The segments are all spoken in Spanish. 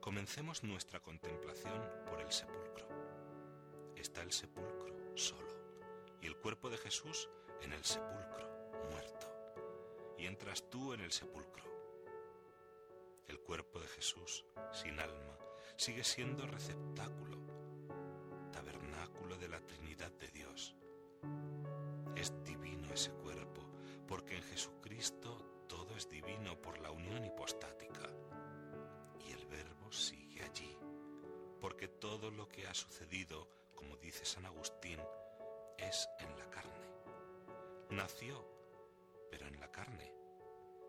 Comencemos nuestra contemplación por el sepulcro. Está el sepulcro solo y el cuerpo de Jesús en el sepulcro muerto. Y entras tú en el sepulcro. El cuerpo de Jesús, sin alma, sigue siendo receptáculo de la Trinidad de Dios. Es divino ese cuerpo, porque en Jesucristo todo es divino por la unión hipostática. Y el Verbo sigue allí, porque todo lo que ha sucedido, como dice San Agustín, es en la carne. Nació, pero en la carne.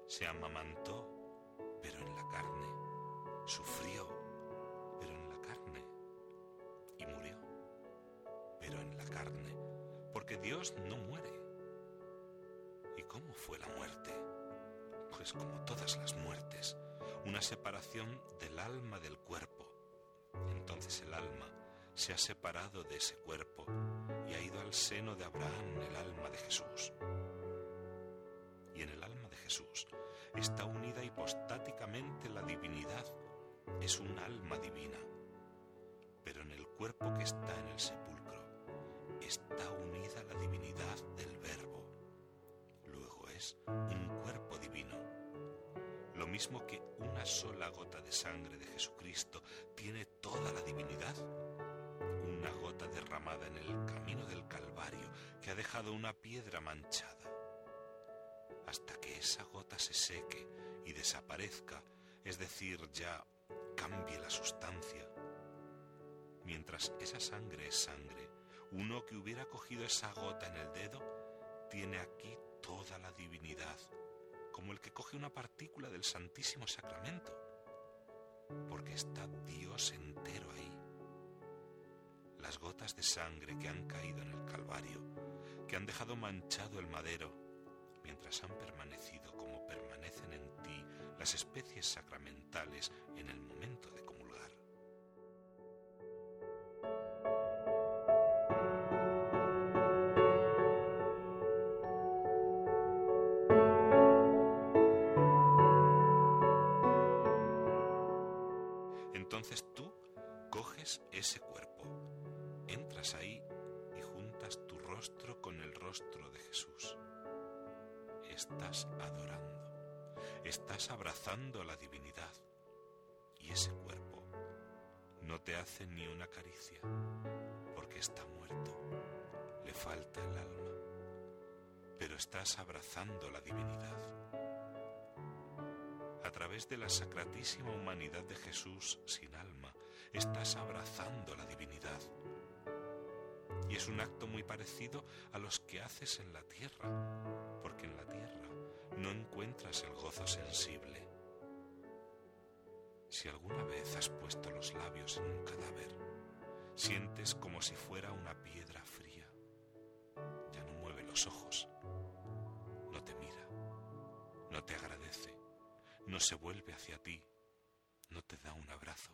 Se amamantó, pero en la carne. Sufrió, carne. Porque Dios no muere. ¿Y cómo fue la muerte? Pues como todas las muertes, una separación del alma del cuerpo. Entonces el alma se ha separado de ese cuerpo y ha ido al seno de Abraham el alma de Jesús. Y en el alma de Jesús está unida hipostáticamente la divinidad, es un alma divina. Pero en el cuerpo que está en el sepulcro está unida la divinidad del Verbo. Luego es un cuerpo divino. Lo mismo que una sola gota de sangre de Jesucristo tiene toda la divinidad una gota derramada en el camino del Calvario que ha dejado una piedra manchada. Hasta que esa gota se seque y desaparezca, es decir, ya cambie la sustancia. Mientras esa sangre es sangre, uno que hubiera cogido esa gota en el dedo tiene aquí toda la divinidad, como el que coge una partícula del Santísimo Sacramento, porque está Dios entero ahí las gotas de sangre que han caído en el Calvario, que han dejado manchado el madero, mientras han permanecido como permanecen en ti las especies sacramentales en el momento de comulgar. Entonces tú coges ese cuerpo entras ahí y juntas tu rostro con el rostro de Jesús. Estás adorando, estás abrazando la divinidad y ese cuerpo no te hace ni una caricia porque está muerto, le falta el alma, pero estás abrazando la divinidad. Través de la sacratísima humanidad de Jesús sin alma, estás abrazando la divinidad y es un acto muy parecido a los que haces en la tierra, porque en la tierra no encuentras el gozo sensible. Si alguna vez has puesto los labios en un cadáver, sientes como si fuera una piedra fría. Ya no mueve los ojos, no te mira, no te agradece, no se vuelve hacia ti, no te da un abrazo.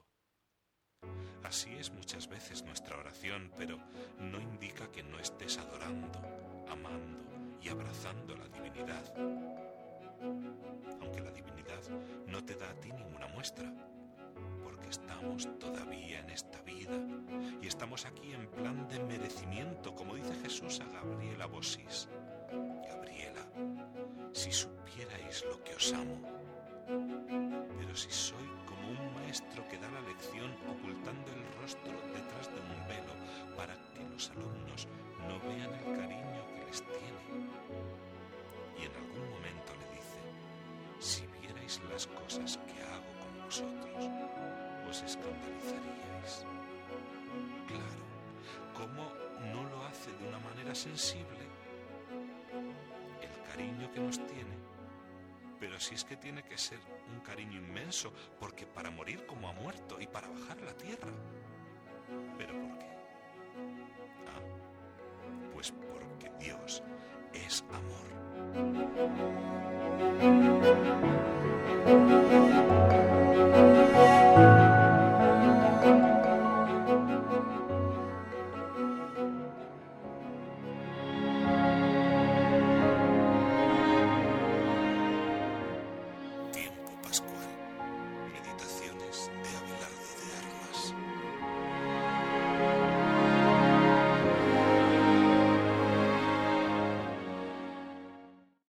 Así es muchas veces nuestra oración, pero no indica que no estés adorando, amando y abrazando la divinidad. Aunque la divinidad no te da a ti ninguna muestra, porque estamos todavía en esta vida y estamos aquí en plan de merecimiento, como dice Jesús a Gabriela Bosis. Gabriela, si supierais lo que os amo, si soy como un maestro que da la lección ocultando el rostro detrás de un velo para que los alumnos no vean el cariño que les tiene. Y en algún momento le dice, si vierais las cosas que hago con vosotros, os escandalizaríais. Claro, ¿cómo no lo hace de una manera sensible? El cariño que nos tiene pero si es que tiene que ser un cariño inmenso, porque para morir como ha muerto y para bajar a la tierra. ¿Pero por qué? Ah, pues porque Dios